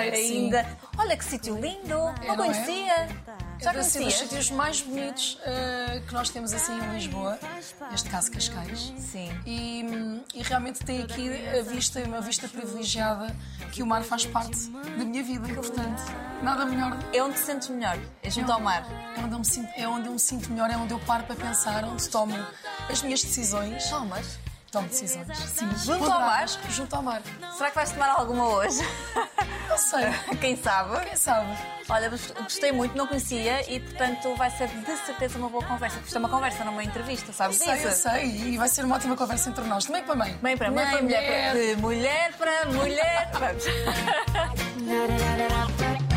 Ainda. Olha que sítio lindo, não, não é? conhecia. Já é de ser dos conhecia? sítios mais bonitos eh, que nós temos assim em Lisboa, neste caso Cascais. Sim. E, e realmente tem aqui a vista, uma vista privilegiada, que o mar faz parte da minha vida, portanto, nada melhor. É onde te sentes melhor, é junto ao mar. É onde, eu me sinto, é onde eu me sinto melhor, é onde eu paro para pensar, onde tomo as minhas decisões. Tomas? Tomo decisões. Sim, Junto ao mar? Junto ao mar. Será que vais tomar alguma hoje? Não sei. Quem sabe? Quem sabe? Olha, gostei muito, não conhecia e, portanto, vai ser de certeza uma boa conversa. Porque isto é uma conversa, não uma entrevista, sabes Sei, eu sei. E vai ser uma ótima conversa entre nós. Também para mãe. Mãe para mãe, mulher, para... de mulher para mulher. Vamos.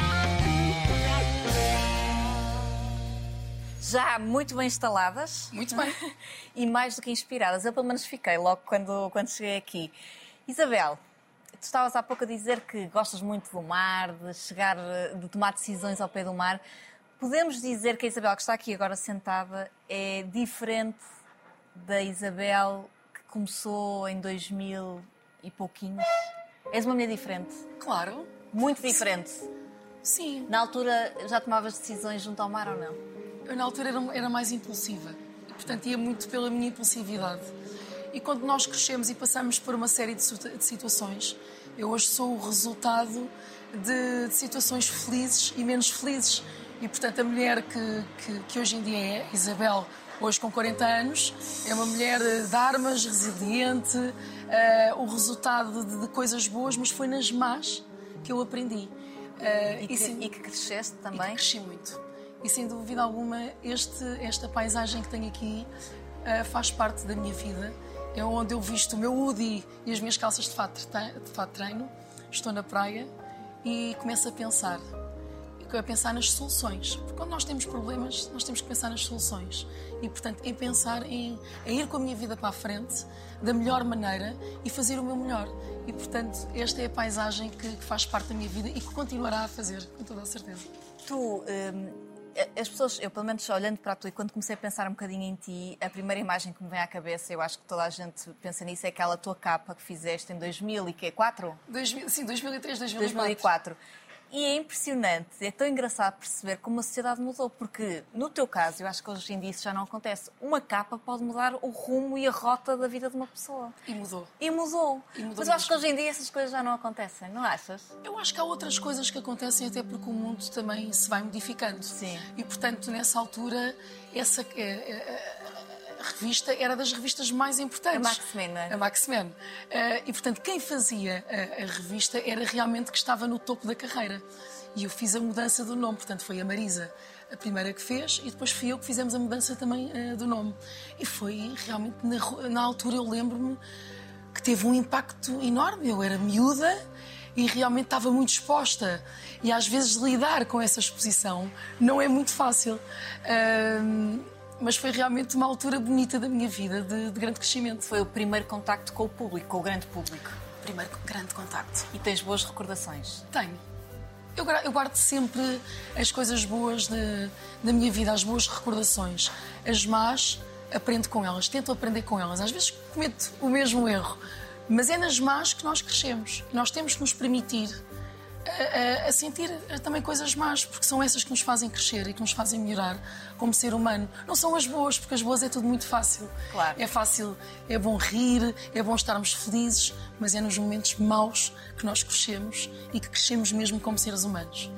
Já muito bem instaladas. Muito bem. e mais do que inspiradas. Eu pelo menos fiquei logo quando, quando cheguei aqui. Isabel, tu estavas há pouco a dizer que gostas muito do mar, de chegar, de tomar decisões ao pé do mar. Podemos dizer que a Isabel que está aqui agora sentada é diferente da Isabel que começou em 2000 e pouquinhos? És uma mulher diferente. Claro. Muito diferente. Sim. Na altura já tomavas decisões junto ao mar ou não? Eu na altura era, era mais impulsiva. E, portanto, ia muito pela minha impulsividade. E quando nós crescemos e passamos por uma série de, de situações, eu hoje sou o resultado de, de situações felizes e menos felizes. E, portanto, a mulher que, que, que hoje em dia é Isabel, hoje com 40 anos, é uma mulher eh, de armas, resiliente, eh, o resultado de, de coisas boas, mas foi nas más que eu aprendi. Eh, E que, sim- e que cresceste e também? cresci muito. E sem dúvida alguma, este, esta paisagem que tenho aqui ah, faz parte da minha vida. É onde eu visto o meu hoodie e as minhas calças de fato, de fato treino. Estou na praia e começo a pensar. A pensar nas soluções. Porque quando nós temos problemas, nós temos que pensar nas soluções. E, portanto, em pensar em, em ir com a minha vida para a frente da melhor maneira e fazer o meu melhor. E, portanto, esta é a paisagem que, que faz parte da minha vida e que continuará a fazer, com toda a certeza. Tu, hum, as pessoas, eu pelo menos olhando para tu e quando comecei a pensar um bocadinho em ti, a primeira imagem que me vem à cabeça, eu acho que toda a gente pensa nisso, é aquela tua capa que fizeste em 2004? 2000, sim, 2003, 2004. 2004. E é impressionante, é tão engraçado perceber como a sociedade mudou, porque no teu caso, eu acho que hoje em dia isso já não acontece. Uma capa pode mudar o rumo e a rota da vida de uma pessoa. E mudou. E mudou. E mudou Mas eu acho que hoje em dia essas coisas já não acontecem, não achas? Eu acho que há outras coisas que acontecem até porque o mundo também se vai modificando. Sim. E, portanto, nessa altura, essa é, é, revista era das revistas mais importantes. A Maxman, não é? A Maxman. Eh, e, portanto, quem fazia a, a revista era realmente que estava no topo da carreira. E eu fiz a mudança do nome, portanto, foi a Marisa a primeira que fez e depois fui eu que fizemos a mudança também eh, do nome. E foi realmente, na, na altura, eu lembro-me que teve um impacto enorme. Eu era miúda e realmente estava muito exposta. E às vezes lidar com essa exposição não é muito fácil. Ahm, mas foi realmente uma altura bonita da minha vida, de, de grande crescimento. Foi o primeiro contacto com o público, com o grande público. Primeiro grande contacto. E tens boas recordações. Tenho. Eu, eu guardo sempre as coisas boas de- da minha vida, as boas recordações. As más, aprendo com elas, tento aprender com elas. Às vezes cometo o mesmo erro, mas é nas más que nós crescemos. Nós temos que nos permitir a, a- sentir também coisas más, porque são essas que nos fazem crescer e que nos fazem melhorar como ser humano. Não são as boas, porque as boas é tudo muito fácil. Claro. É fácil, é bom rir, é bom estarmos felizes, mas é nos momentos maus que nós crescemos e que crescemos mesmo como seres humanos.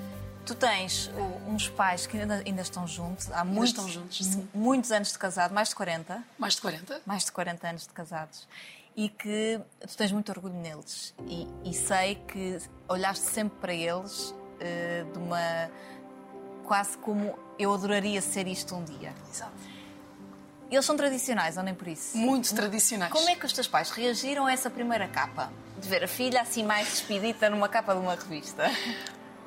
Tu tens uns pais que ainda, ainda estão juntos, há muitos, estão juntos, muitos anos de casado, mais de 40, Mais de 40? mais de 40 anos de casados, e que tu tens muito orgulho neles. E, e sei que olhaste sempre para eles eh, de uma. quase como eu adoraria ser isto um dia. Exato. Eles são tradicionais, ou nem por isso? Muito tradicionais. Como é que os teus pais reagiram a essa primeira capa? De ver a filha assim mais despedida numa capa de uma revista?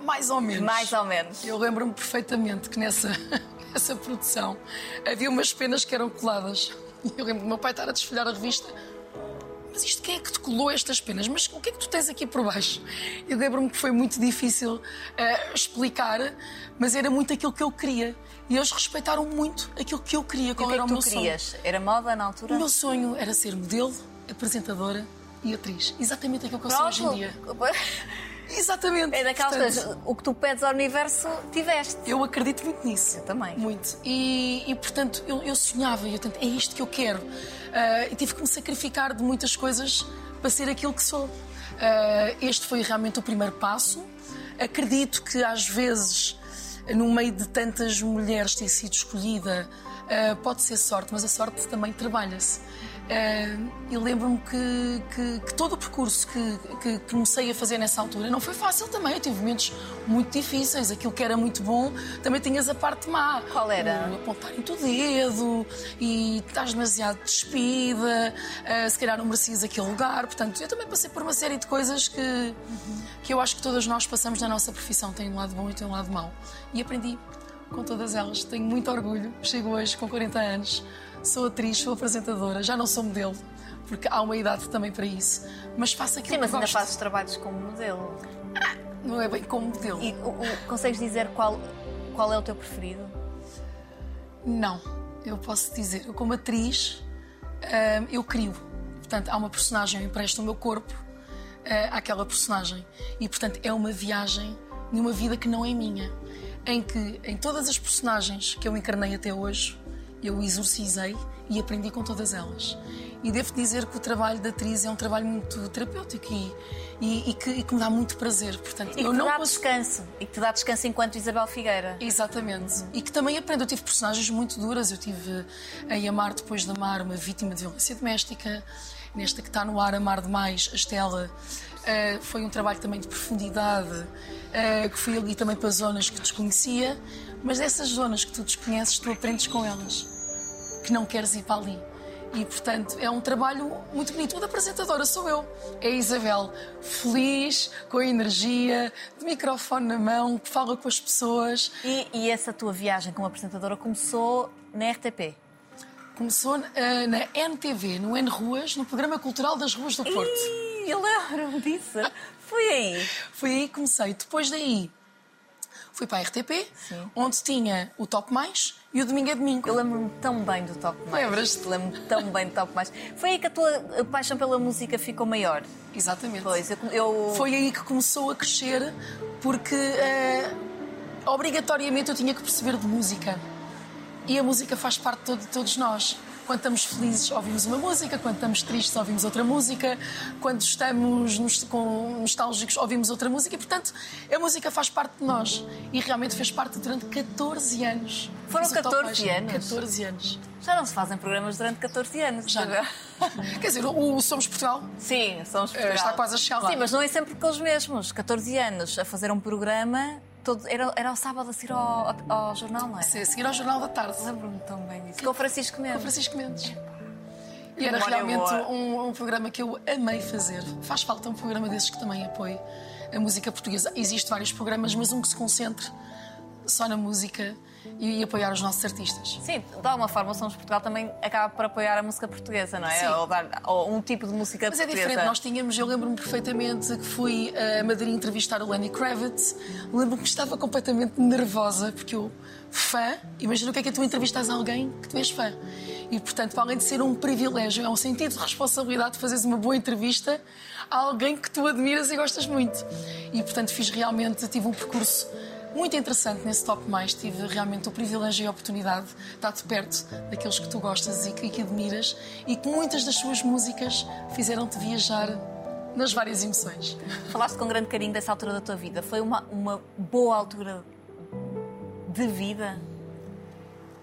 Mais ou menos. Mais ou menos. Eu lembro-me perfeitamente que nessa, nessa produção havia umas penas que eram coladas. E eu lembro do meu pai estar a desfolhar a revista. Mas isto quem é que te colou estas penas? Mas o que é que tu tens aqui por baixo? Eu lembro-me que foi muito difícil eh, explicar, mas era muito aquilo que eu queria. E eles respeitaram muito aquilo que eu queria. E Qual o que é era que o meu sonho? querias? Era moda na altura? O meu sonho era ser modelo, apresentadora e atriz. Exatamente aquilo que eu sou hoje em dia. Exatamente. É daquelas Portanto, coisas, o que tu pedes ao universo, tiveste. Eu acredito muito nisso. Eu também. Muito. E, e, portanto, eu, eu sonhava, eu tento, é isto que eu quero. Ah, e tive que me sacrificar de muitas coisas para ser aquilo que sou. Ah, este foi realmente o primeiro passo. Acredito que às vezes, no meio de tantas mulheres ter sido escolhida, ah, pode ser sorte, mas a sorte também trabalha-se. Uh, e lembro-me que, que, que, todo o percurso que, que, comecei a fazer nessa altura não foi fácil também. Eu tive momentos muito difíceis. Aquilo que era muito bom, também tinhas a parte má. Qual era? O apontarem-te o dedo e estás demasiado despida, uh, se calhar não merecias aquele lugar. Portanto, eu também passei por uma série de coisas que, uhum. que eu acho que todas nós passamos na nossa profissão. Tem um lado bom e tem um lado mau. E aprendi com todas elas. Tenho muito orgulho. Chego hoje com 40 anos sou atriz, sou apresentadora, já não sou modelo, porque há uma idade também para isso. Mas faço aquilo Sim, mas que ainda gosto. fazes trabalhos como modelo. Ah, não é bem como modelo. E o, o, consegues dizer qual, qual é o teu preferido? Não, eu posso dizer, eu como atriz, uh, eu crio. Portanto, há uma personagem, eu empresto o meu corpo uh, àquela personagem. E, portanto, é uma viagem de uma vida que não é minha. Em que, em todas as personagens que eu encarnei até hoje, eu exorcizei e aprendi com todas elas. E devo dizer que o trabalho da atriz é um trabalho muito terapêutico e, e, e, que, e que, me dá muito prazer. Portanto, e que eu te não dá posso... descanso. E que te dá descanso enquanto Isabel Figueira. Exatamente. E que também aprendo. Eu tive personagens muito duras. Eu tive em Amar Depois de Amar uma vítima de violência doméstica. Nesta que está no ar, Amar Demais, a Estela, uh, foi um trabalho também de profundidade, uh, que fui ali também para zonas que desconhecia. Mas dessas zonas que tu desconheces, tu aprendes com elas, que não queres ir para ali. E, portanto, é um trabalho muito bonito. Da apresentadora sou eu, é a Isabel, feliz, com energia, de microfone na mão, que fala com as pessoas. E, e essa tua viagem como apresentadora começou na RTP? Começou uh, na NTV, no N Ruas, no Programa Cultural das Ruas do Porto. Ih, eu lembro-me disso. Foi aí. Foi aí que comecei. Depois daí, fui para a RTP, Sim. onde tinha o Top Mais e o Domingo é Domingo. Eu lembro-me tão bem do Top Mais. Lembras-te? Lembro-me tão bem do Top Mais. Foi aí que a tua paixão pela música ficou maior. Exatamente. Pois, eu, eu... Foi aí que começou a crescer, porque uh, obrigatoriamente eu tinha que perceber de música. E a música faz parte de todos nós. Quando estamos felizes, ouvimos uma música, quando estamos tristes, ouvimos outra música, quando estamos nos, com, nostálgicos, ouvimos outra música e, portanto, a música faz parte de nós. E realmente fez parte durante 14 anos. Foram 14 anos? 14 anos. Já não se fazem programas durante 14 anos, já. Quer dizer, o Somos Portugal? Sim, Somos Portugal. Está quase a chegar lá. Sim, mas não é sempre com os mesmos. 14 anos a fazer um programa Todo, era, era o sábado a seguir ao, ao, jornal, não é? Sim, a seguir ao jornal da tarde. Lembro-me tão bem disso. Com o Francisco Mendes. Com o Francisco Mendes. E era realmente um, um, programa que eu amei fazer. Faz falta um programa desses que também apoie a música portuguesa. Existem vários programas, mas um que se concentre só na música e apoiar os nossos artistas. Sim, de alguma forma o Somos Portugal também acaba por apoiar a música portuguesa, não é? Sim. Ou, dar, ou um tipo de música Mas portuguesa. é diferente, nós tínhamos, eu lembro-me perfeitamente que fui a Madrid entrevistar o Lenny Kravitz, lembro-me que estava completamente nervosa, porque eu, fã, imagina o que é que é tu entrevistas alguém que tu és fã. E, portanto, para além de ser um privilégio, é um sentido de responsabilidade de fazeres uma boa entrevista a alguém que tu admiras e gostas muito. E, portanto, fiz realmente, tive um percurso muito interessante nesse Top Mais. Tive realmente o privilégio e a oportunidade de estar de perto daqueles que tu gostas e que, que admiras e que muitas das suas músicas fizeram-te viajar nas várias emoções. Falaste com grande carinho dessa altura da tua vida. Foi uma, uma boa altura de vida?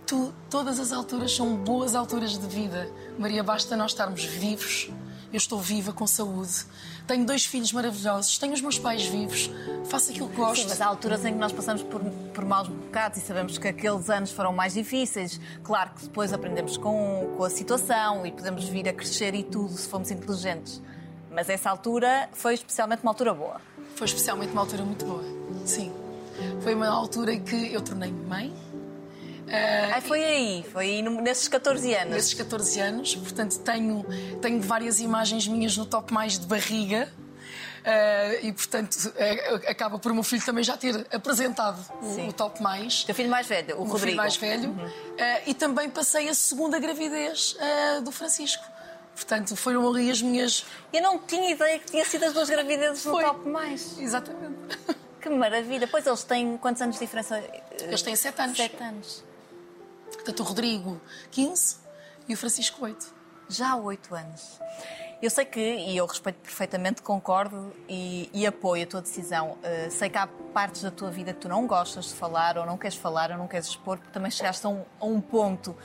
Tu, todas as alturas são boas alturas de vida. Maria, basta nós estarmos vivos. Eu estou viva, com saúde. Tenho dois filhos maravilhosos. Tenho os meus pais vivos. Faço aquilo que gosto. Sim, mas há alturas em que nós passamos por, por maus bocados e sabemos que aqueles anos foram mais difíceis. Claro que depois aprendemos com, com a situação e podemos vir a crescer e tudo se formos inteligentes. Mas essa altura foi especialmente uma altura boa. Foi especialmente uma altura muito boa. Sim. Foi uma altura em que eu tornei-me mãe. Uh, foi aí, foi aí nesses 14 anos. Nesses 14 anos, portanto tenho, tenho várias imagens minhas no top mais de barriga. Uh, e portanto uh, acaba por o meu filho também já ter apresentado o, o, top mais. Teu filho mais velho, o, o Rodrigo. filho mais velho. Uhum. e também passei a segunda gravidez do Francisco Portanto, foram ali as minhas. Eu não tinha ideia que tinha sido as duas gravidezes no Foi. top mais. Exatamente. Que maravilha. Pois eles têm quantos anos de diferença? Eles têm sete anos. Sete anos. Portanto, o Rodrigo, 15 e o Francisco, 8. Já há oito anos. Eu sei que, e eu respeito perfeitamente, concordo e, e apoio a tua decisão. Uh, sei que há partes da tua vida que tu não gostas de falar, ou não queres falar, ou não queres expor, porque também chegaste a um, a um ponto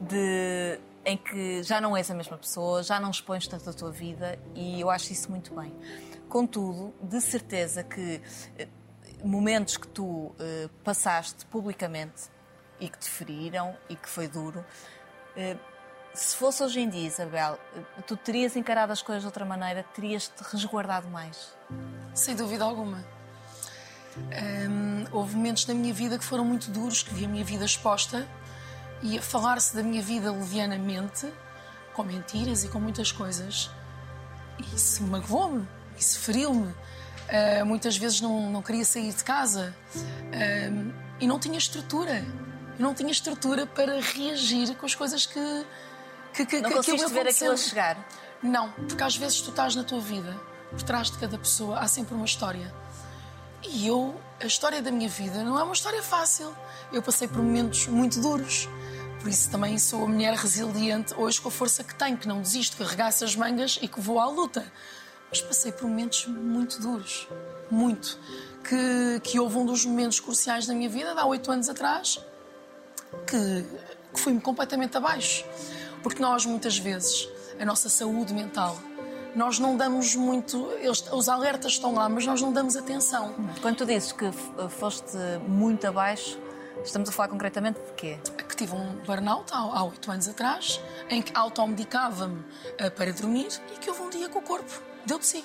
de, em que já não és a mesma pessoa, já não expões tanto a tua vida, e eu acho isso muito bem. Contudo, de certeza que uh, momentos que tu uh, passaste publicamente e que te feriram e que foi duro se fosse hoje em dia, Isabel, tu terias encarado as coisas de outra maneira, terias-te resguardado mais? Sem dúvida alguma. Hum, houve momentos da minha vida que foram muito duros, que vi a minha vida exposta e falar-se da minha vida levianamente, com mentiras e com muitas coisas. Isso magoou-me, isso feriu-me. Uh, muitas vezes não, não queria sair de casa uh, e não tinha estrutura. Não tinha estrutura para reagir com as coisas que, que, que, não que conseguiste ver aquilo a chegar? Não, porque às vezes tu estás na tua vida, por trás de cada pessoa há sempre uma história. E eu, a história da minha vida não é uma história fácil. Eu passei por momentos muito duros. Por isso também sou a mulher resiliente hoje com a força que tenho, que não desisto, que arregaço as mangas e que vou à luta. Mas passei por momentos muito duros. Muito. Que, que houve um dos momentos cruciais da minha vida, há oito anos atrás, que, que fui-me completamente abaixo. Porque nós, muitas vezes, a nossa saúde mental, nós não damos muito. Eles, os alertas estão lá, mas nós não damos atenção. Quando tu dizes que foste muito abaixo, estamos a falar concretamente de quê? Que tive um burnout há oito anos atrás, em que automedicava-me uh, para dormir e que houve um dia que o corpo deu de si.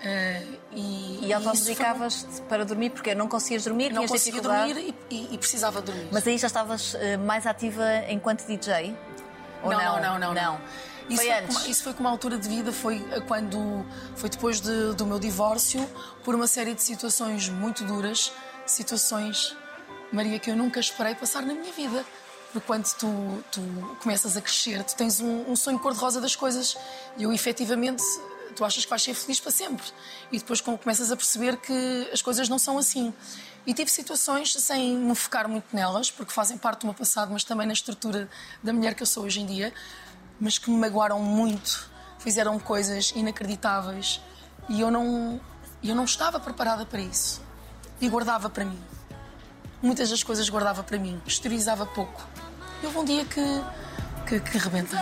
Uh, e e automedicavas foi... para dormir porque não conseguias dormir? Não conseguia dormir e, e, e, precisava dormir. Mas aí já estavas uh, mais ativa enquanto DJ? Ou não, não, não, não. não. Isso foi, foi uma, isso foi com uma altura de vida, foi quando foi depois de, do meu divórcio, por uma série de situações muito duras, situações, Maria, que eu nunca esperei passar na minha vida. Porque quando tu, tu começas a crescer, tu tens um, um sonho cor-de-rosa das coisas. E eu, efetivamente, tu achas que vais ser feliz para sempre. E depois começas a perceber que as coisas não são assim. E tive situações, sem me focar muito nelas, porque fazem parte do meu passado, mas também na estrutura da mulher que eu sou hoje em dia, mas que me magoaram muito, fizeram coisas inacreditáveis e eu não, eu não estava preparada para isso. E guardava para mim. Muitas das coisas guardava para mim, exteriorizava pouco. E houve um dia que, que, que rebentei.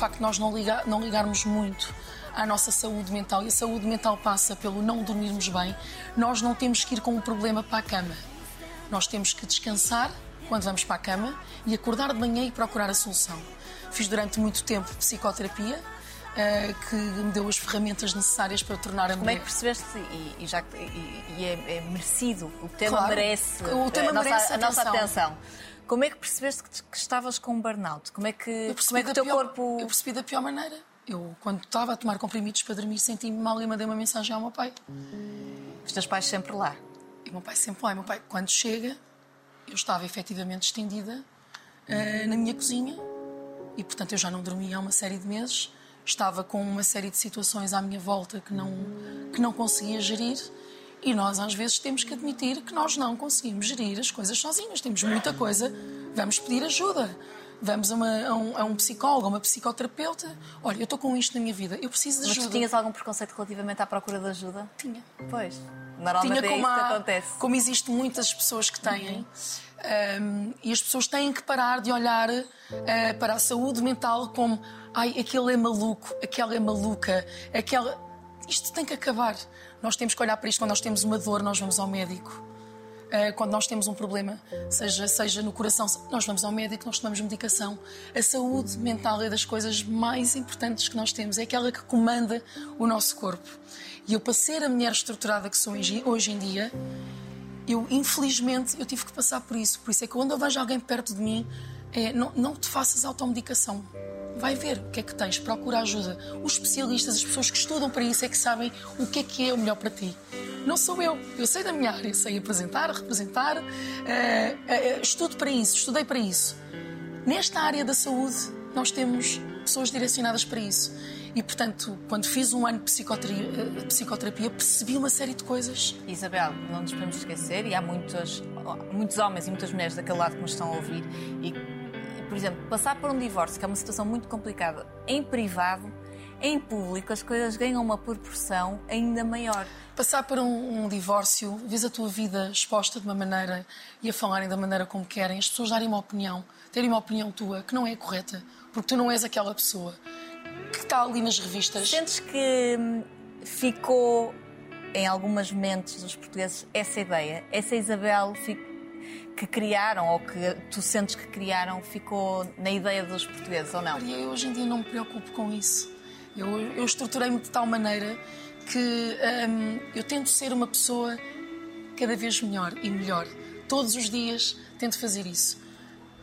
Facto de nós não, ligar, não ligarmos muito à nossa saúde mental, e a saúde mental passa pelo não dormirmos bem, nós não temos que ir com o problema para a cama. Nós temos que descansar quando vamos para a cama e acordar de manhã e procurar a solução. Fiz durante muito tempo psicoterapia, uh, que me deu as ferramentas necessárias para tornar a Como mulher. é que percebeste, e, e já, e, e é, é, merecido, o tema claro, merece, o tema a, merece nossa, a nossa atenção. Como é que percebeste que, que estavas com um burnout? Como é que, como é que o teu pior, corpo. Eu percebi da pior maneira. Eu, quando estava a tomar comprimidos para dormir, senti-me mal e mandei uma mensagem ao meu pai. Os teus pais sempre lá? E o meu pai sempre lá. E meu pai, quando chega, eu estava efetivamente estendida uh, na minha cozinha e, portanto, eu já não dormia há uma série de meses. Estava com uma série de situações à minha volta que não, que não conseguia gerir e nós, às vezes, temos que admitir que nós não conseguimos gerir as coisas sozinhos. Temos muita coisa, vamos pedir ajuda. Vamos a, uma, a, um, a um, psicólogo, a uma psicoterapeuta. Olha, eu estou com isto na minha vida, eu preciso de ajuda. Mas tu tinhas algum preconceito relativamente à procura de ajuda? Tinha. Pois. Normalmente Tinha como é isso que acontece. Como existem muitas pessoas que têm. Uhum. Um, e as pessoas têm que parar de olhar uh, para a saúde mental como ai, aquele é maluco, aquela é maluca, aquela. Isto tem que acabar. Nós temos que olhar para isto quando nós temos uma dor, nós vamos ao médico. Uh, quando nós temos um problema, seja, seja no coração, nós vamos ao médico, nós tomamos medicação. A saúde mental é das coisas mais importantes que nós temos, é aquela que comanda o nosso corpo. E eu, para ser a mulher estruturada que sou hoje em dia, eu, infelizmente, eu tive que passar por isso. Por isso é que quando eu vejo alguém perto de mim, é, não, não te faças automedicação vai ver o que é que tens, procura ajuda. Os especialistas, as pessoas que estudam para isso é que sabem o que é que é o melhor para ti. não sou eu. Eu sei da minha área, sei apresentar, representar, uh, uh, estudo para isso, estudei para isso. Nesta área da saúde, nós temos pessoas direcionadas para isso. E, portanto, quando fiz um ano de psicoterapia, psicoterapia, percebi uma série de coisas. Isabel, não nos podemos esquecer, e há muitos, muitos homens e muitas mulheres daquele lado que nos estão a ouvir, e, por exemplo, passar por um divórcio, que é uma situação muito complicada, em privado, em público, as coisas ganham uma proporção ainda maior. Passar por um, um divórcio, vês a tua vida exposta de uma maneira e a falarem da maneira como querem, as pessoas darem uma opinião, terem uma opinião tua que não é correta, porque tu não és aquela pessoa que está ali nas revistas. Sentes que hum, ficou em algumas mentes dos portugueses essa ideia? Essa Isabel que criaram, ou que tu sentes que criaram, ficou na ideia dos portugueses, ou não? Maria, eu hoje em dia não me preocupo com isso. Eu, eu estruturei-me de tal maneira que hum, eu tento ser uma pessoa cada vez melhor e melhor. Todos os dias tento fazer isso.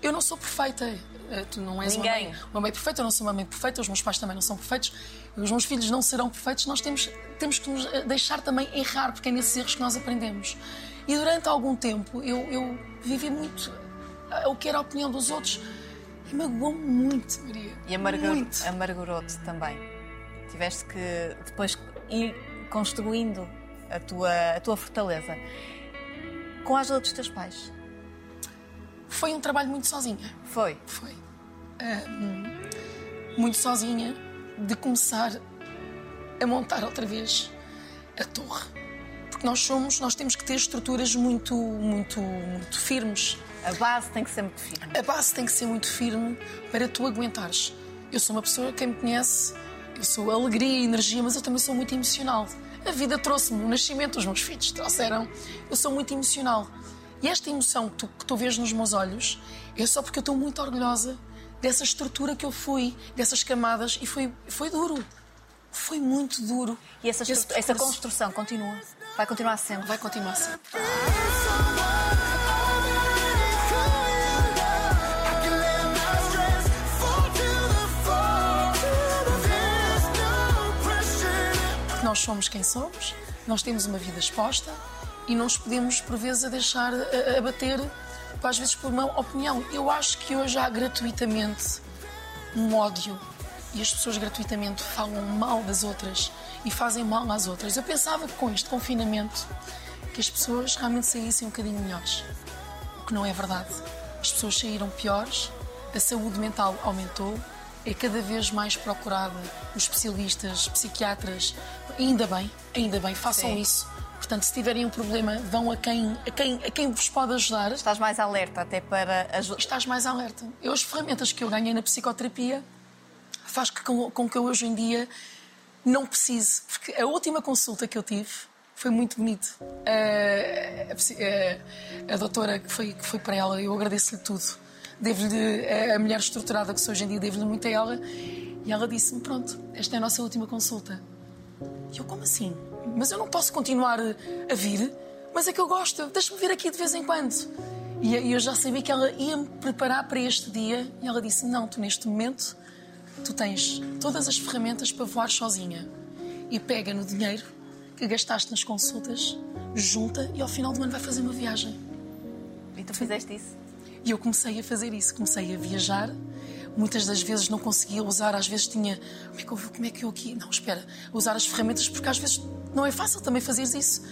Eu não sou perfeita. Eh, tu não és Ninguém. uma mãe, uma mãe perfeita, eu não sou uma mãe perfeita, os meus pais também não são perfeitos, os meus filhos não serão perfeitos. Nós temos, temos que nos eh, deixar também errar, porque é nesses erros que nós aprendemos. E durante algum tempo eu, eu vivi muito o que era a opinião dos outros e magoou-me muito, Maria. E amargurou-te também. Tiveste que depois ir construindo a tua, a tua fortaleza. Com a ajuda dos teus pais. Foi um trabalho muito sozinha. Foi? Foi. Uh, muito sozinha, de começar a montar outra vez a torre. Porque nós somos, nós temos que ter estruturas muito, muito, muito firmes. A base tem que ser muito firme. A base tem que ser muito firme para tu aguentares. Eu sou uma pessoa, quem me conhece, eu sou alegria e energia, mas eu também sou muito emocional. A vida trouxe-me o nascimento, os meus filhos trouxeram. Eu sou muito emocional. E esta emoção que tu, que tu vês nos meus olhos é só porque eu estou muito orgulhosa dessa estrutura que eu fui, dessas camadas, e foi, foi duro. Foi muito duro. E essa, essa construção continua? Vai continuar sendo? Vai continuar sendo. nós somos quem somos, nós temos uma vida exposta e não nos podemos, por vezes, a deixar abater, às vezes, por uma opinião. Eu acho que hoje há gratuitamente um ódio e as pessoas gratuitamente falam mal das outras e fazem mal às outras. Eu pensava que com este confinamento que as pessoas realmente saíssem um bocadinho melhores. O que não é verdade. As pessoas saíram piores, a saúde mental aumentou, é cada vez mais procurada. Os especialistas, psiquiatras, ainda bem, ainda bem, façam Sim. isso. Portanto, se tiverem um problema, vão a quem, a, quem, a quem vos pode ajudar. Estás mais alerta até para ajudar. Estás mais alerta. Eu, as ferramentas que eu ganhei na psicoterapia faz com, que eu hoje em dia não precise. Porque a última consulta que eu tive foi muito bonito. A, a, a, doutora que foi, que foi para ela, eu agradeço-lhe tudo devo-lhe, a mulher estruturada que sou hoje em dia, devo-lhe muito a ela. E ela disse-me: Pronto, esta é a nossa última consulta. E eu, como assim? Mas eu não posso continuar a vir? Mas é que eu gosto, deixa-me vir aqui de vez em quando. E eu já sabia que ela ia me preparar para este dia. E ela disse: Não, tu neste momento, tu tens todas as ferramentas para voar sozinha. E pega no dinheiro que gastaste nas consultas, junta e ao final do ano vai fazer uma viagem. E tu fizeste isso? E eu comecei a fazer isso, comecei a viajar. Muitas das vezes não conseguia usar, às vezes tinha. Como é que eu, como é que eu aqui. Não, espera, usar as ferramentas, porque às vezes não é fácil também fazeres isso.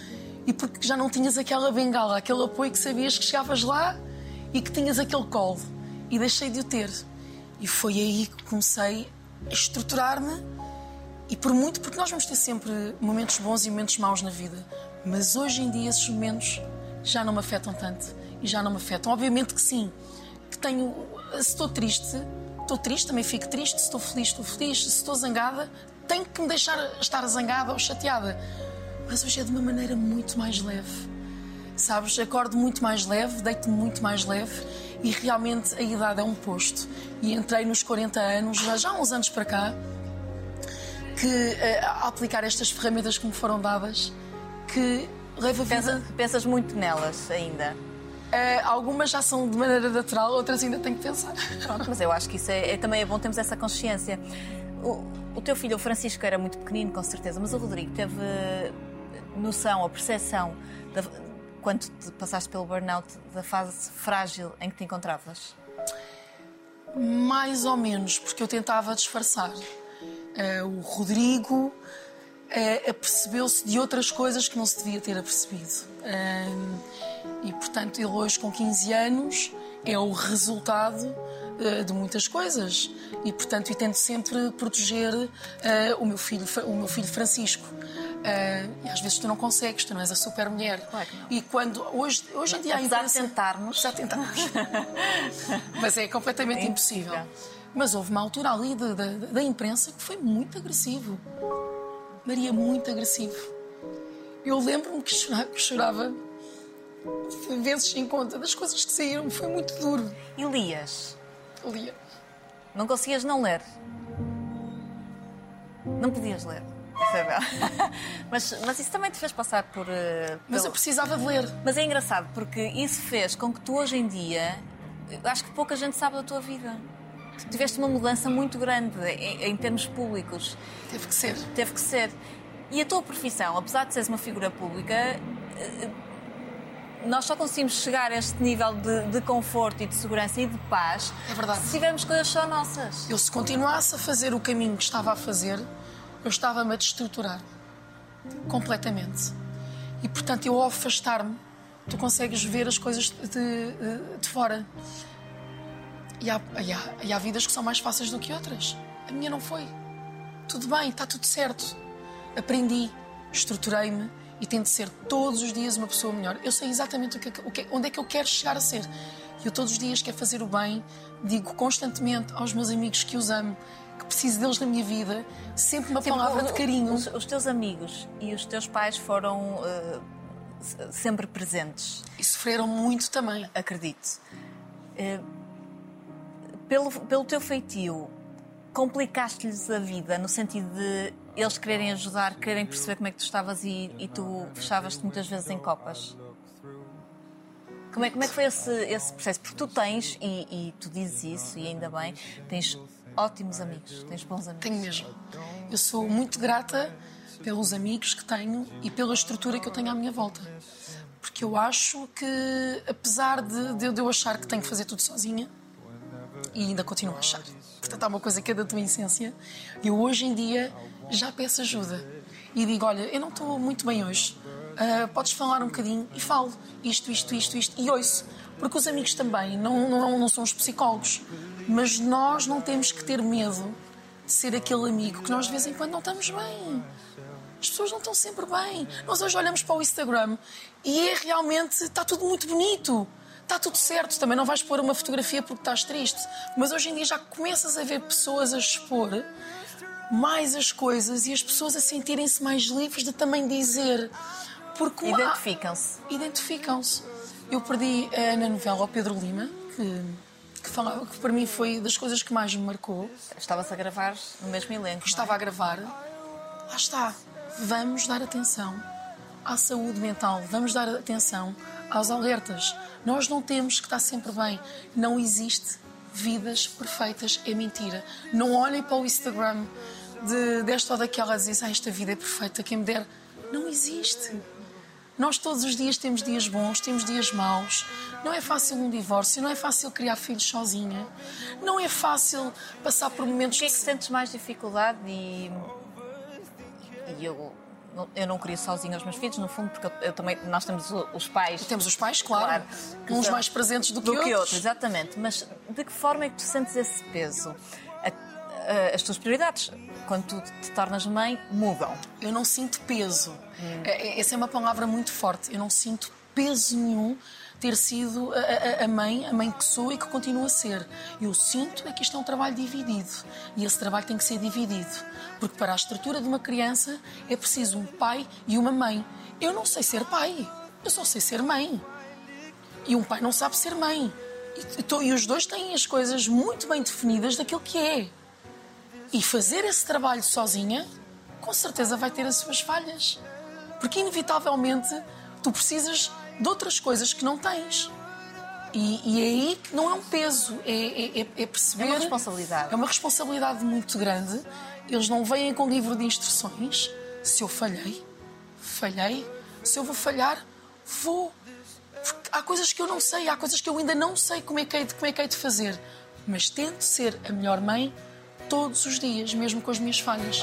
E porque já não tinhas aquela bengala, aquele apoio que sabias que chegavas lá e que tinhas aquele colo. E deixei de o ter. E foi aí que comecei a estruturar-me. E por muito, porque nós vamos ter sempre momentos bons e momentos maus na vida. Mas hoje em dia esses momentos já não me afetam tanto e já não me afetam. Obviamente que sim, que tenho. Se estou triste, estou triste, também fico triste. Se estou feliz, estou feliz. Se estou zangada, tenho que me deixar estar zangada ou chateada. Mas hoje é de uma maneira muito mais leve. Sabes? Acordo muito mais leve, deito-me muito mais leve e realmente a idade é um posto. E entrei nos 40 anos, já, já há uns anos para cá, que uh, a aplicar estas ferramentas que me foram dadas, que leva a vida. Pensas, pensas muito nelas ainda? Uh, algumas já são de maneira natural, outras ainda tenho que pensar. Pronto, mas eu acho que isso é, é também é bom termos essa consciência. O, o, teu filho, o Francisco, era muito pequenino, com certeza, mas o Rodrigo teve, noção ou percepção, da, quando te passaste pelo burnout, da fase frágil em que te encontravas? Mais ou menos, porque eu tentava disfarçar. Uh, o Rodrigo uh, apercebeu-se de outras coisas que não se devia ter apercebido. Uh, e, portanto, ele hoje, com 15 anos, é o resultado de muitas coisas. E portanto eu tento sempre proteger uh, o meu filho o meu filho Francisco. Uh, e às vezes tu não consegues tu não és a super mulher claro e quando hoje hoje em dia apesar imprensa, de tentarmos. Já tentarmos. Mas é completamente é impossível. impossível mas houve uma altura ali de, de, da imprensa que foi muito agressivo. Maria muito agressivo. Eu lembro-me que chorava, que chorava vezes sem conta das coisas que saíram foi muito duro. E lias lia. Não conseguias não ler? Não podias ler, Isabel. mas, mas isso também te fez passar por. Uh, mas eu precisava de ler. Mas é engraçado porque isso fez com que tu hoje em dia. Acho que pouca gente sabe da tua vida. Tu tiveste uma mudança muito grande em, em termos públicos. Teve que ser. Teve que ser. E a tua profissão, apesar de seres uma figura pública, eh, nós só conseguimos chegar a este nível de, de, conforto e de segurança e de paz é verdade. se tivermos coisas só nossas. Eu, se continuasse a fazer o caminho que estava a fazer, eu estava-me a destruturar completamente. E, portanto, eu ao afastar-me, tu consegues ver as coisas de, de, fora. E há, e, há, e há vidas que são mais fáceis do que outras. A minha não foi. Tudo bem, está tudo certo. Aprendi, estruturei-me e tento ser todos os dias uma pessoa melhor. Eu sei exatamente o que, o que, onde é que eu quero chegar a ser. Eu todos os dias quero fazer o bem, digo constantemente aos meus amigos que os amo, que preciso deles na minha vida, sempre uma tipo, palavra de carinho. Os, os, teus amigos e os teus pais foram uh, sempre presentes. E sofreram muito também. Acredito. Uh, pelo, pelo teu feitio, complicaste-lhes a vida no sentido de eles quererem ajudar, quererem perceber como é que tu estavas e, e tu fechavas-te muitas vezes em copas? Como é, como é que foi esse, esse processo? Porque tu tens, e, e, tu dizes isso, e ainda bem, tens ótimos amigos, tens bons amigos. Tenho mesmo. Eu sou muito grata pelos amigos que tenho e pela estrutura que eu tenho à minha volta. Porque eu acho que, apesar de, de eu achar que tenho que fazer tudo sozinha, e ainda continuo a achar. Portanto, há uma coisa que é da tua essência. Eu hoje em dia já peço ajuda e digo: Olha, eu não estou muito bem hoje, uh, podes falar um bocadinho? E falo isto, isto, isto, isto, e ouço. Porque os amigos também não, não, não são os psicólogos, mas nós não temos que ter medo de ser aquele amigo que nós de vez em quando não estamos bem. As pessoas não estão sempre bem. Nós hoje olhamos para o Instagram e é realmente está tudo muito bonito está tudo certo, também não vais pôr uma fotografia porque estás triste. Mas hoje em dia já começas a ver pessoas a expor mais as coisas e as pessoas a sentirem-se mais livres de também dizer. Porque identificam-se. Identificam-se. Eu perdi uh, na novela o Pedro Lima, que, que, falava, que para mim foi das coisas que mais me marcou. Estavas a gravar no mesmo elenco. É? Estava a gravar. Lá está. Vamos dar atenção à saúde mental, vamos dar atenção aos alertas. Nós não temos que estar sempre bem. Não existe vidas perfeitas, é mentira. Não olhem para o Instagram de, desta ou daquela a dizer ah, esta vida é perfeita, quem me der. Não existe. Nós todos os dias temos dias bons, temos dias maus. Não é fácil um divórcio, não é fácil criar filhos sozinha. Não é fácil passar por momentos. O que é que sentes mais dificuldade e, e eu eu não queria sozinha os meus filhos, no fundo, porque eu, eu também, nós temos os pais. Temos os pais, claro, claro uns são, mais presentes do que, do outros. que outros. Exatamente, mas de que forma é que tu sentes esse peso? A, as tuas prioridades, quando tu te tornas mãe, mudam. Eu não sinto peso. Hum. Essa é uma palavra muito forte. Eu não sinto peso nenhum ter sido a, a, a, mãe, a mãe que sou e que continuo a ser. Eu sinto é que isto é um trabalho dividido e esse trabalho tem que ser dividido. Porque para a estrutura de uma criança é preciso um pai e uma mãe. Eu não sei ser pai, eu só sei ser mãe. E um pai não sabe ser mãe. E, e os dois têm as coisas muito bem definidas daquilo que é. E fazer esse trabalho sozinha, com certeza vai ter as suas falhas. Porque, inevitavelmente, tu precisas de outras coisas que não tens. E, e é aí não é um peso, é, é, é, é perceber. É uma responsabilidade. É uma responsabilidade muito grande eles não vêm com livro de instruções. Se eu falhei, falhei. Se eu vou falhar, vou. Porque há coisas que eu não sei, há coisas que eu ainda não sei como é que hei de, como é que hei de fazer. Mas tento ser a melhor mãe todos os dias, mesmo com as minhas falhas.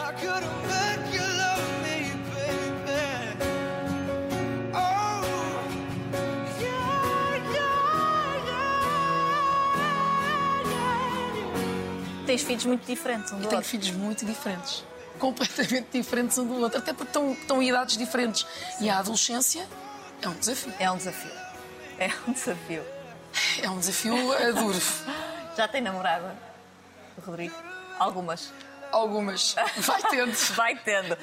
Oh. Tens filhos muito diferentes um do Eu tenho filhos muito diferentes. Completamente diferentes um do outro. Até porque estão, estão em idades diferentes. E a adolescência é um desafio. É um desafio. É um desafio. É um desafio duro. Já tem namorada, Rodrigo? Algumas. Algumas. Vai tendo. Vai tendo.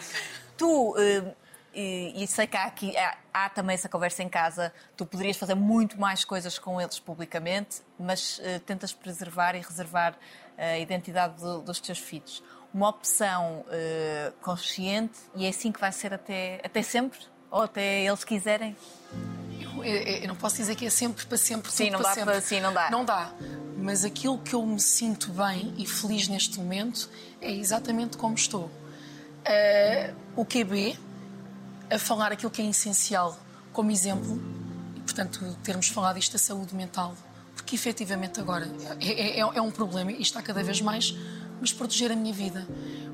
Tu, eh, e, e sei que há aqui, há, há também essa conversa em casa, tu poderias fazer muito mais coisas com eles publicamente, mas eh, tentas preservar e reservar a identidade do- dos teus filhos. Uma opção eh, consciente e é assim que vai ser até, até sempre? Ou até eles quiserem? Eu, eu- eu não posso dizer que é sempre para sempre. Sim, não dá para- sim, não dá. Não dá. Mas aquilo que eu me sinto bem e feliz neste momento é exatamente como estou. Eh, o QB, a falar aquilo que é essencial como exemplo, e portanto termos falado isto da saúde mental, porque efetivamente agora é, é- é um problema e está cada vez mais, mas proteger a minha vida.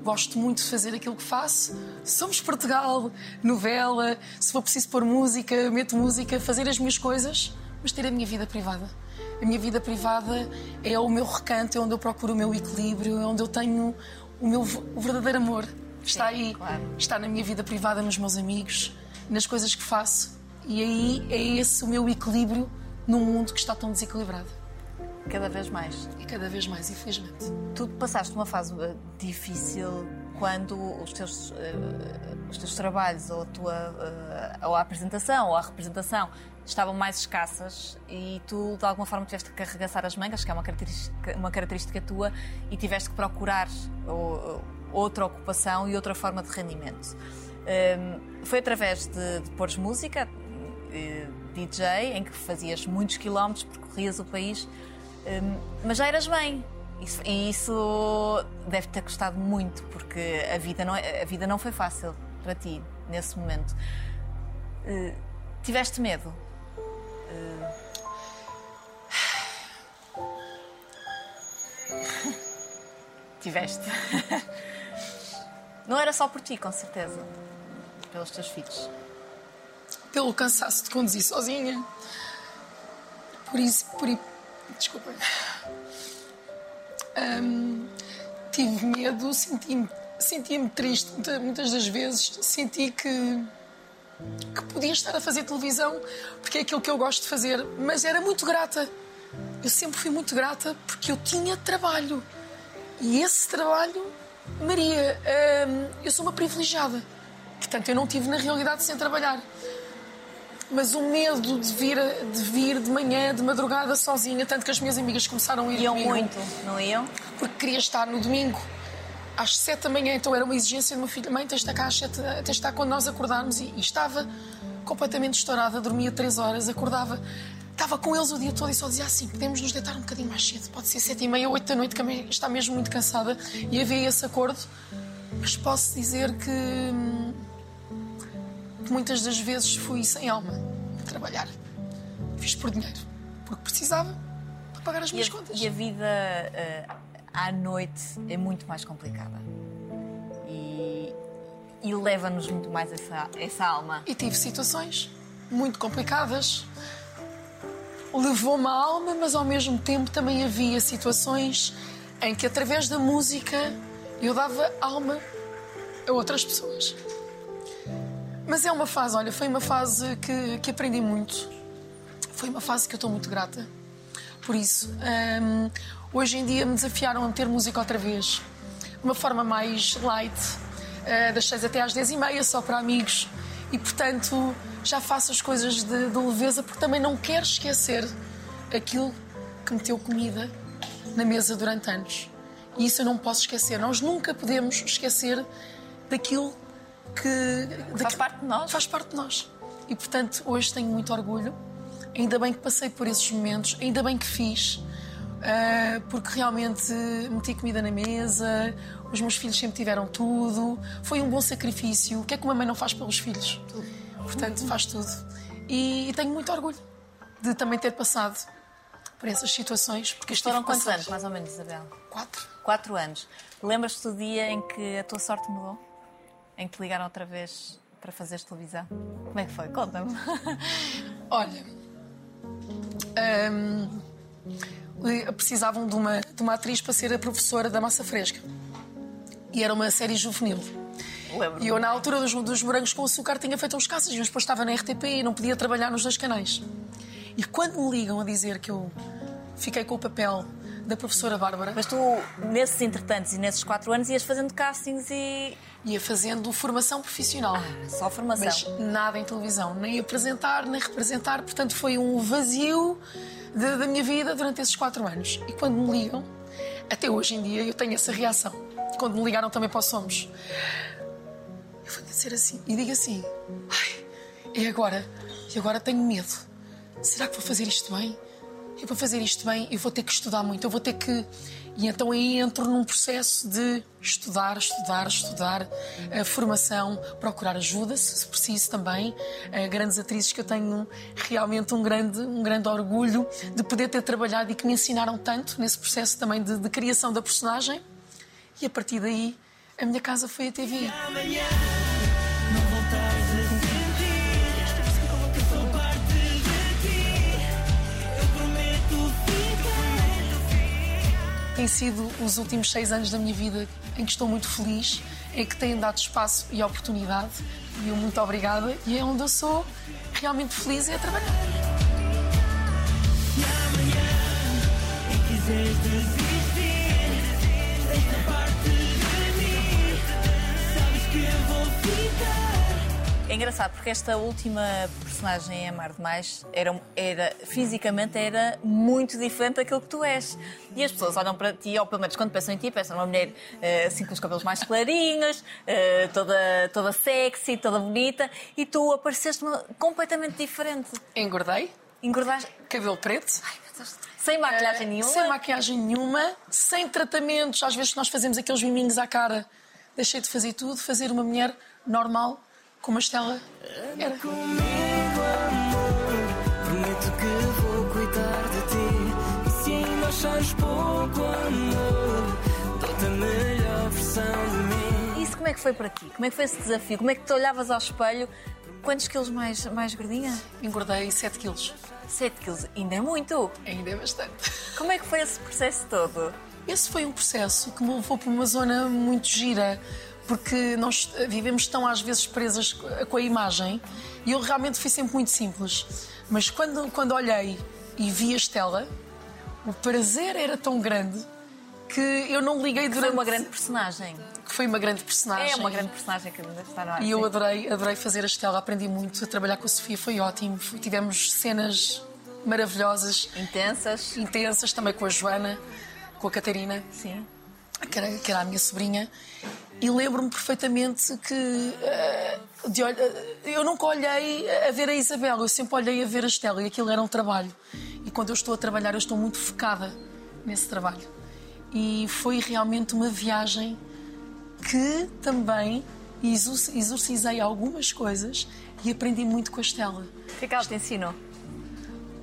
Gosto muito de fazer aquilo que faço. Somos Portugal, novela, se for preciso pôr música, meto música, fazer as minhas coisas, mas ter a minha vida privada. A minha vida privada é o meu recanto, é onde eu procuro o meu equilíbrio, é onde eu tenho o meu o verdadeiro amor. Está aí, claro. está na minha vida privada, nos meus amigos, nas coisas que faço. E aí é esse o meu equilíbrio num mundo que está tão desequilibrado. Cada vez mais. E cada vez mais, infelizmente. Tu passaste uma fase eh, difícil quando os teus, eh, os teus trabalhos, ou a tua eh, ou a apresentação, ou a representação, estavam mais escassas e tu, de alguma forma, tiveste que arregaçar as mangas, que é uma característica, uma característica tua, e tiveste que procurar outra ocupação e outra forma de rendimento. Hum, foi através de, de pôres música, eh, DJ, em que fazias muitos quilómetros, percorrias o país, hum, mas já eras. Isso- e isso deve ter custado muito, porque a vida não, é- a vida não foi fácil para ti nesse momento. Eh, tiveste medo? Eh, Tiveste. Não era só por ti, com certeza. Pelos teus filhos. Pelo cansaço de conduzir sozinha. Por isso, por Desculpa. Hum, tive medo, senti-me senti triste muita- muitas das vezes. Senti que, que podia estar a fazer televisão porque é aquilo que eu gosto de fazer, mas era muito grata. Eu sempre fui muito grata porque eu tinha trabalho. E esse trabalho, Maria, hum, eu sou uma privilegiada. Portanto, eu não tive na realidade sem trabalhar. Mas o medo de vir, de vir de manhã, de madrugada, sozinha, tanto que as minhas amigas começaram a ir Iam comigo, muito, não iam? porque queria estar no domingo às sete da manhã, então era uma exigência do meu filho, mãe, tens de estar cá às sete, tens de estar quando nós acordarmos, e, e estava completamente estourada, dormia três horas, acordava, estava com eles o dia todo e só dizia assim, podemos nos deitar um bocadinho mais cedo, pode ser sete e meia, oito da noite, que a mãe está mesmo muito cansada, e havia esse acordo, mas posso dizer que, que muitas das vezes fui sem alma a trabalhar. Fiz por dinheiro, porque precisava para pagar as E minhas a, contas. e a vida eh, à noite é muito mais complicada. E, e leva-nos muito mais essa, essa alma. E tive situações muito complicadas. Levou-me a alma, mas ao mesmo tempo também havia situações em que, através da música, eu dava alma a outras pessoas. Mas é uma fase, olha, foi uma fase que, que aprendi muito. Foi uma fase que eu estou muito grata. Por isso, hum, hoje em dia me desafiaram a meter música outra vez. De uma forma mais light, eh, das 6 até às 10 e meia, só para amigos. E, portanto, já faço as coisas de, de leveza, porque também não quero esquecer aquilo que meteu comida na mesa durante anos. E isso eu não posso esquecer. Nós nunca podemos esquecer daquilo que. Faz parte de nós. Faz parte de nós. E, portanto, hoje tenho muito orgulho. Ainda bem que passei por esses momentos, ainda bem que fiz, ah, porque realmente meti comida na mesa, Os meus filhos sempre tiveram tudo. Foi um bom sacrifício. O que é que uma mãe não faz pelos filhos? Portanto, faz tudo. E, e tenho muito orgulho de também ter passado por essas situações. Porque foram quantos anos, mais ou menos, Isabel? Quatro. Quatro anos. Lembras-te do dia em que a tua sorte mudou? Em que te ligaram outra vez para fazeres televisão? Como é que foi? Conta-me. Olha, hum, precisavam de uma, de uma atriz para ser a professora da Massa Fresca. E era uma série juvenil. E eu, na altura dos, dos morangos com açúcar, tinha feito uns caças, mas depois estava na RTP e não podia trabalhar nos dois canais. E quando me ligam a dizer que eu fiquei com o papel da professora Bárbara, Mas tu, nesses entretantos e nesses quatro anos, ias fazendo castings e. ia fazendo formação profissional. só formação. Mas nada em televisão, nem apresentar, nem representar. Portanto, foi um vazio de- da minha vida durante esses quatro anos. E quando me ligam, até hoje em dia eu tenho essa reação. Quando me ligaram também para o Somos, eu vou dizer assim e digo assim: ai, é agora, e agora tenho medo. Será que vou fazer isto bem? Eu vou fazer isto bem, eu vou ter que estudar muito, eu vou ter que. E então aí entro num processo de estudar, estudar, estudar, a formação, procurar ajuda, se preciso também. Eh, grandes atrizes que eu tenho realmente um grande, um grande orgulho de poder ter trabalhado e que me ensinaram tanto nesse processo também de, de criação da personagem. E a partir daí, a minha casa foi a TV. Tem sido os últimos seis anos da minha vida em que estou muito feliz, em que têm dado espaço e oportunidade. E eu muito obrigada. E é onde eu sou realmente feliz é a trabalhar. E sabes que eu vou ficar. É engraçado porque esta última personagem em Amar Demais era, era, fisicamente era muito diferente daquilo que tu és. E as pessoas olham para ti, ou pelo menos quando pensam em ti, pensam numa mulher eh, assim com os cabelos mais clarinhos, eh, toda, toda sexy, toda bonita, e tu apareceste completamente diferente. Engordei, Engordaste. cabelo preto. Ai, meu Deus, Sem maquilhagem nenhuma. Sem maquiagem nenhuma, sem tratamentos. Às vezes nós fazemos aqueles miminhos à cara. Deixei de fazer tudo, fazer uma mulher normal, como a Estela era. Comigo, amor, prometo que vou cuidar de ti. E se ainda achares pouco amor, dou-te a melhor versão de mim. Isso como é que foi para ti? Como é que foi esse desafio? Como é que te olhavas ao espelho? Quantos quilos mais, mais gordinha? Engordei 7 quilos. 7 quilos. Ainda é muito. Ainda é bastante. Como é que foi esse processo todo? Esse foi um processo que me levou para uma zona muito gira, porque nós vivemos tão às vezes presas com a imagem e eu realmente fui sempre muito simples. Mas quando, quando olhei e vi a Estela, o prazer era tão grande que eu não liguei durante. Foi uma grande personagem. que foi uma grande personagem. É uma grande personagem que está no ar. E eu adorei, adorei fazer a Estela, aprendi muito a trabalhar com a Sofia, foi ótimo. Tivemos cenas maravilhosas, Intensas. intensas, também com a Joana, com a Catarina. Sim. Que era, que era a minha sobrinha, e lembro-me perfeitamente que eh, de eh, eu nunca olhei a ver a Isabel, eu sempre olhei a ver a Estela e aquilo era um trabalho. E quando eu estou a trabalhar, eu estou muito focada nesse trabalho. E foi realmente uma viagem que também exor- exorcizei algumas coisas e aprendi muito com a Estela. O que é que ela te ensinou?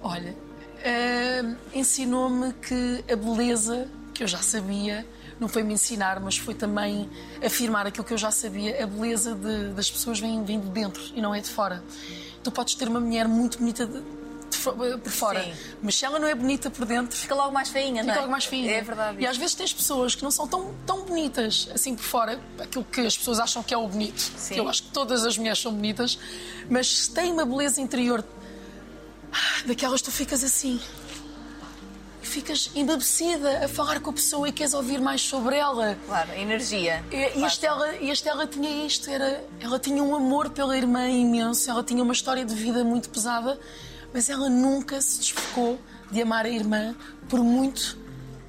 Olha, eh, ensinou-me que a beleza que eu já sabia não foi me ensinar, mas foi também afirmar aquilo que eu já sabia. A beleza de- das pessoas vem, vem de dentro e não é de fora. Tu podes ter uma mulher muito bonita de- de fo- por fora, Sim. mas se ela não é bonita por dentro, Fica logo mais feinha, não é? Fica logo mais fina. É verdade. E às vezes tens pessoas que não são tão, tão bonitas assim por fora, aquilo que as pessoas acham que é o bonito. Sim. Que Eu acho que todas as mulheres são bonitas, mas se têm uma beleza interior ah, daquelas tu ficas assim. Ficas embebecida a falar com a pessoa e queres ouvir mais sobre ela. Claro, a energia. E, e a Estela, e a Estela tinha isto, era, ela tinha um amor pela irmã imenso, ela tinha uma história de vida muito pesada, mas ela nunca se desfocou de amar a irmã, por muito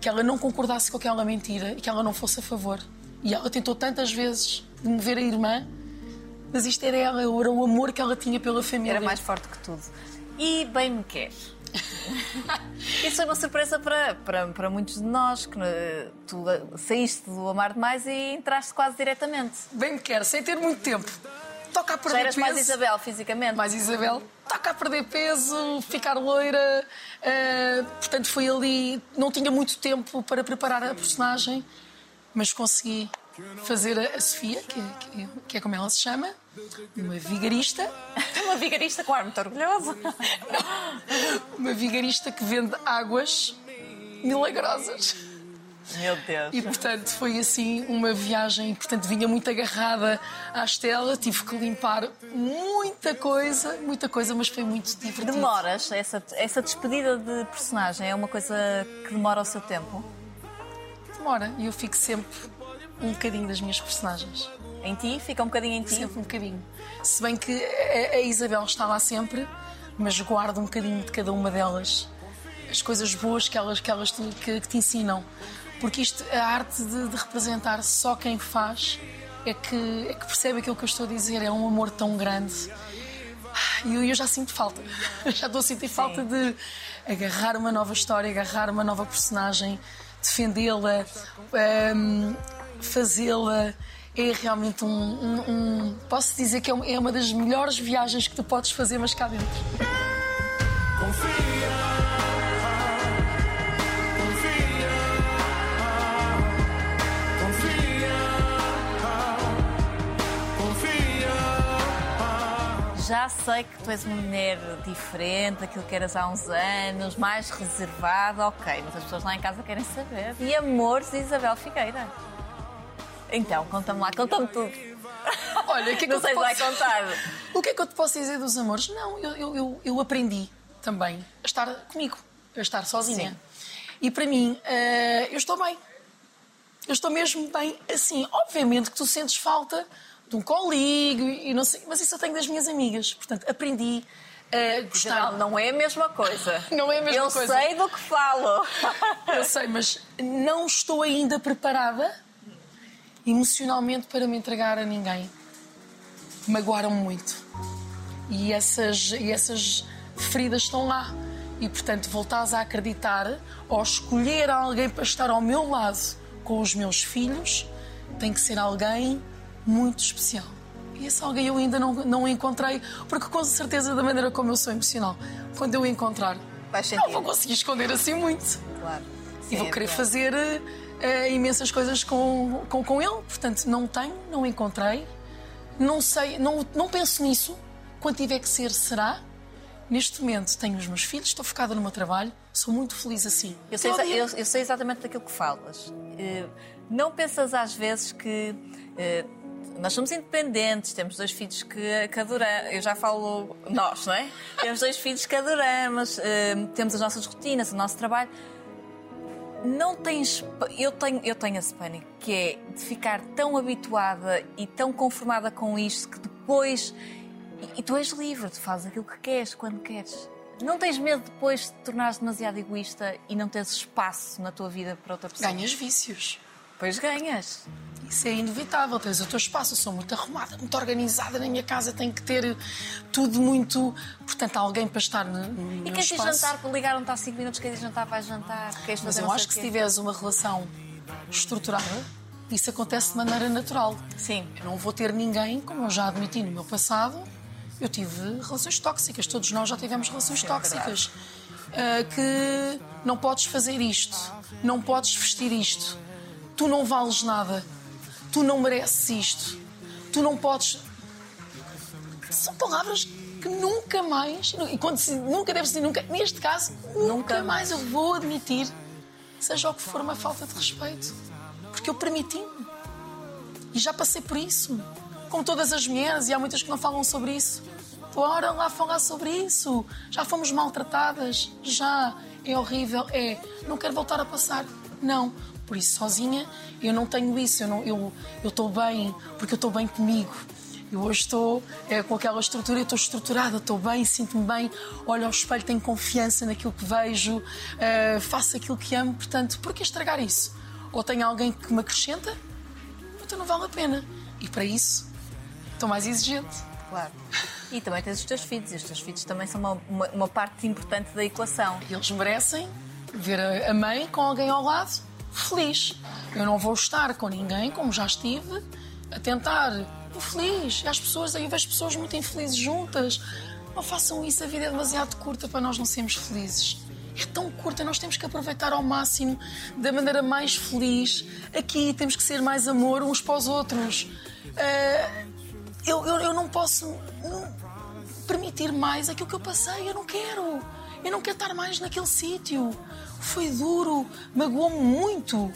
que ela não concordasse com aquela mentira e que ela não fosse a favor. E ela tentou tantas vezes de me ver a irmã, mas isto era ela, era o amor que ela tinha pela família. Era mais forte que tudo. E bem me quer. Isso foi uma surpresa para, para, para muitos de nós, que eh, tu eh, saíste do Amar Demais e entraste quase diretamente. Bem me quer, sem ter muito tempo. Toca a perder Já eras peso. mais Isabel fisicamente. mais Isabel, toca a perder peso, ficar loira. eh, portanto, foi ali. Não tinha muito tempo para preparar a personagem, mas consegui fazer a, Sofia, que, é- que é- que é como ela se chama, uma vigarista. Uma vigarista com ar muito orgulhosa. Uma vigarista que vende águas milagrosas. Meu Deus. E portanto foi assim uma viagem, portanto vinha muito agarrada à Estela, tive que limpar muita coisa, muita coisa, mas foi muito divertido. Demoras, essa, essa despedida de personagem é uma coisa que demora o seu tempo? Demora, e eu fico sempre um bocadinho das minhas personagens. Em ti? Fica um bocadinho em ti? Sempre um bocadinho. Se bem que a, a Isabel está lá sempre, mas guardo um bocadinho de cada uma delas. As coisas boas que elas, que, elas te, que, que te ensinam. Porque isto, a arte de, de representar só quem faz é que, é que percebe aquilo que eu estou a dizer. É um amor tão grande. E eu, eu já sinto falta. Já estou a sentir falta de agarrar uma nova história, agarrar uma nova personagem, defendê-la, hum, fazê-la. É realmente um, um- um- Posso dizer que é uma, é uma das melhores viagens que tu podes fazer, mas cá dentro. Confia, confia, confia, confia. Já sei que tu és uma mulher diferente daquilo que eras há uns anos, mais reservada, ok, mas as pessoas lá em casa querem saber. E amores de Isabel Figueira. Então, conta-me lá, conta-me tudo. Olha, o que é que Não eu te sei se vai posso- contar. O que é que eu te posso dizer dos amores? Não, eu, eu, eu, eu aprendi também a estar comigo, a estar sozinha. Sim. E para mim, eh, eu estou bem. Eu estou mesmo bem assim. Obviamente que tu sentes falta de um coligo e não sei, mas isso eu tenho das minhas amigas. Portanto, aprendi a gostar. Não, não é a mesma coisa. Não é a mesma Eu coisa. sei do que falo. Eu sei, mas não estou ainda preparada emocionalmente para me entregar a ninguém. Magoaram-me muito. E essas, e essas feridas estão lá. E, portanto, voltares a acreditar ou escolher alguém para estar ao meu lado com os meus filhos tem que ser alguém muito especial. E esse alguém eu ainda não, não encontrei, porque com certeza, da maneira como eu sou emocional, quando eu encontrar, não vou conseguir esconder assim muito Claro. e vou querer fazer eh, imensas coisas com, com, com ele. Portanto, não tenho, não encontrei, não sei, não, não penso nisso. Quando tiver que ser, será. Neste momento tenho os meus filhos, estou focada no meu trabalho, sou muito feliz assim. Eu sei, eu- eu sei exatamente daquilo que falas. Eh, Não pensas às vezes que eh, nós somos independentes, temos dois filhos que, que adoramos. Eu já falo nós, não é? Temos dois filhos que adoramos, temos as nossas rotinas, o nosso trabalho. Não tens. Eu tenho, eu tenho esse pânico, que é de ficar tão habituada e tão conformada com isto que depois. E, e tu és livre, tu fazes aquilo que queres, quando queres. Não tens medo depois de te tornares demasiado egoísta e não teres espaço na tua vida para outra pessoa? Ganhas vícios. Pois ganhas. Isso é inevitável, tens o teu espaço, eu sou muito arrumada, muito organizada na minha casa, tenho que ter tudo muito. Portanto, há alguém para estar no, no E queres ir jantar, ligaram-te há 5 minutos, queres ir jantar, vais jantar. Queres Mas eu acho que se tiveres uma relação estruturada, isso acontece de maneira natural. Sim. Eu não vou ter ninguém, como eu já admiti no meu passado, eu tive relações tóxicas, todos nós já tivemos relações Sim, é tóxicas. Ah, que não podes fazer isto, não podes vestir isto, tu não vales nada, tu não mereces isto, tu não podes. São palavras que nunca mais, e quando se, nunca deve ser nunca, neste caso, nunca, mais eu vou admitir, seja o que for, uma falta de respeito. Porque eu permiti-me. E já passei por isso. Como todas as mulheres, e há muitas que não falam sobre isso. Bora lá falar sobre isso. Já fomos maltratadas. Já. É horrível. É. Não quero voltar a passar. Não. Por isso, sozinha, eu não tenho isso. Eu não- eu eu estou bem, porque eu estou bem comigo. Eu hoje estou é, com aquela estrutura, eu estou estruturada, estou bem, sinto-me bem, olho ao espelho, tenho confiança naquilo que vejo, eh, faço aquilo que amo. Portanto, por que estragar isso? Ou tenho alguém que me acrescenta, então não vale a pena. E para isso, estou mais exigente. Claro. E também tens os teus filhos, e os teus filhos também são uma, uma, uma parte importante da equação. Eles merecem ver a mãe com alguém ao lado feliz. Eu não vou estar com ninguém, como já estive, a tentar feliz. E as pessoas, eu vejo pessoas muito infelizes juntas. Não façam isso, a vida é demasiado curta para nós não sermos felizes. É tão curta, nós temos que aproveitar ao máximo, da maneira mais feliz. Aqui temos que ser mais amor uns para os outros. Ah, eu, eu, eu não posso permitir mais aquilo que eu passei. Eu não quero. Eu não quero estar mais naquele sítio. Foi duro, magoou-me muito.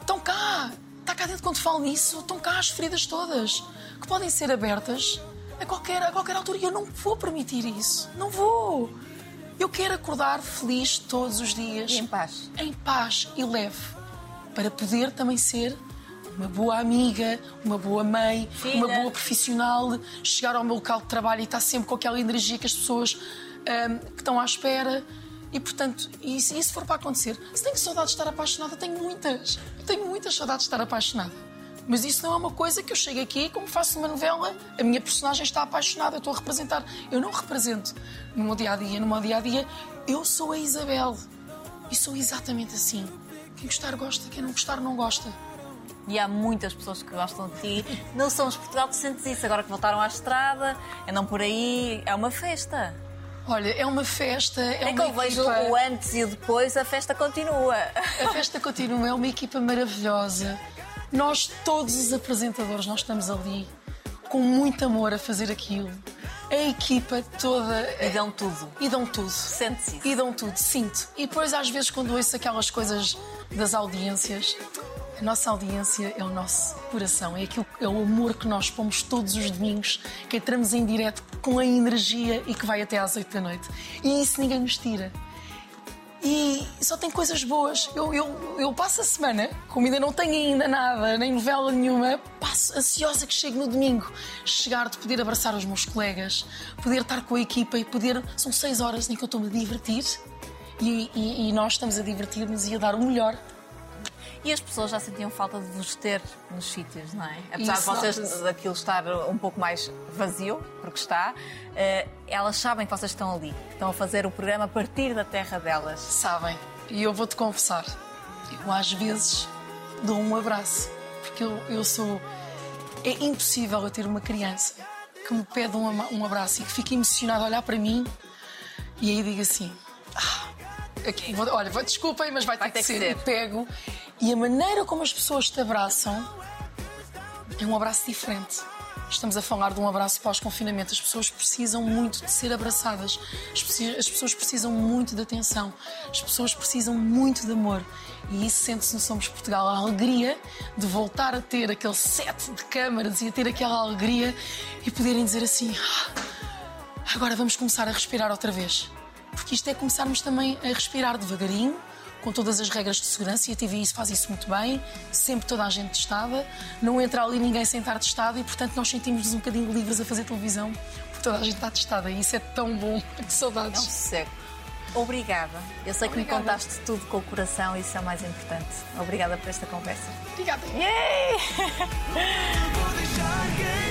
Estão cá. Está cá dentro quando falo nisso. Estão cá as feridas todas. Que podem ser abertas a qualquer, a qualquer altura. E eu não vou permitir isso. Não vou. Eu quero acordar feliz todos os dias. E em paz. Em paz e leve. Para poder também ser uma boa amiga, uma boa mãe, Filha. uma boa profissional, chegar ao meu local de trabalho e estar sempre com aquela energia que as pessoas ahm, que estão à espera. E, portanto, e se isso for para acontecer, se tenho saudades de estar apaixonada, tenho muitas. Tenho muitas saudades de estar apaixonada. Mas isso não é uma coisa que eu chego aqui, como faço uma novela, a minha personagem está apaixonada, eu estou a representar. Eu não represento no meu dia a dia. No meu dia a dia, eu sou a Isabel. E sou exatamente assim. Quem gostar, gosta. Quem não gostar, não gosta. E há muitas pessoas que gostam de ti. Não somos Portugal, tu sentes isso. Agora que voltaram à estrada, andam por aí, é uma festa. Olha, é uma festa, é, É que eu vejo equipa... o antes e o depois, a festa continua. A festa continua, é uma equipa maravilhosa. Nós, todos os apresentadores, nós estamos ali com muito amor a fazer aquilo. A equipa toda. E dão tudo. E dão tudo. Sentes isso. E dão tudo, sinto. E depois, às vezes, quando ouço aquelas coisas das audiências, a nossa audiência é o nosso coração, é, aquilo, é o amor que nós pomos todos os domingos, que entramos em direto com a energia e que vai até às 8 da noite. E isso ninguém nos tira. E só tem coisas boas. Eu, eu, eu passo a semana, como ainda não tenho ainda nada, nem novela nenhuma, passo ansiosa que chegue no domingo. Chegar de poder abraçar os meus colegas, poder estar com a equipa e poder. São seis horas em que eu estou-me a divertir e, e- e nós estamos a divertir-nos e a dar o melhor. E as pessoas já sentiam falta de vos ter nos sítios, não é? Apesar Isso, de vocês daquilo estar um pouco mais vazio, porque está, eh, elas sabem que vocês estão ali. Estão a fazer o programa a partir da terra delas. Sabem? E eu vou-te confessar, eu às vezes dou um abraço, porque eu, eu sou. É impossível eu ter uma criança que me pede um, um abraço e que fica emocionada a olhar para mim e aí digo assim. "Ah, ok, vou- olha, vou- desculpem, mas vai, Vai ter que ter que ser. ser. E pego. E a maneira como as pessoas te abraçam é um abraço diferente. Estamos a falar de um abraço pós-confinamento. As pessoas precisam muito de ser abraçadas. As pessoas, as pessoas precisam muito de atenção. As pessoas precisam muito de amor. E isso sente-se no Somos Portugal. A alegria de voltar a ter aquele set de câmaras e a ter aquela alegria e poderem dizer assim: "Ah, agora vamos começar a respirar outra vez. Porque isto é começarmos também a respirar devagarinho, com todas as regras de segurança, e a TVI isso faz isso muito bem, sempre toda a gente testada, não entra ali ninguém sem estar testado e, portanto, nós sentimos-nos um bocadinho livres a fazer televisão, porque toda a gente está testada e isso é tão bom. Que É um saudades. sossego. Obrigada. Eu sei que me Obrigada. contaste tudo com o coração e isso é o mais importante. Obrigada por esta conversa. Obrigada. Yay!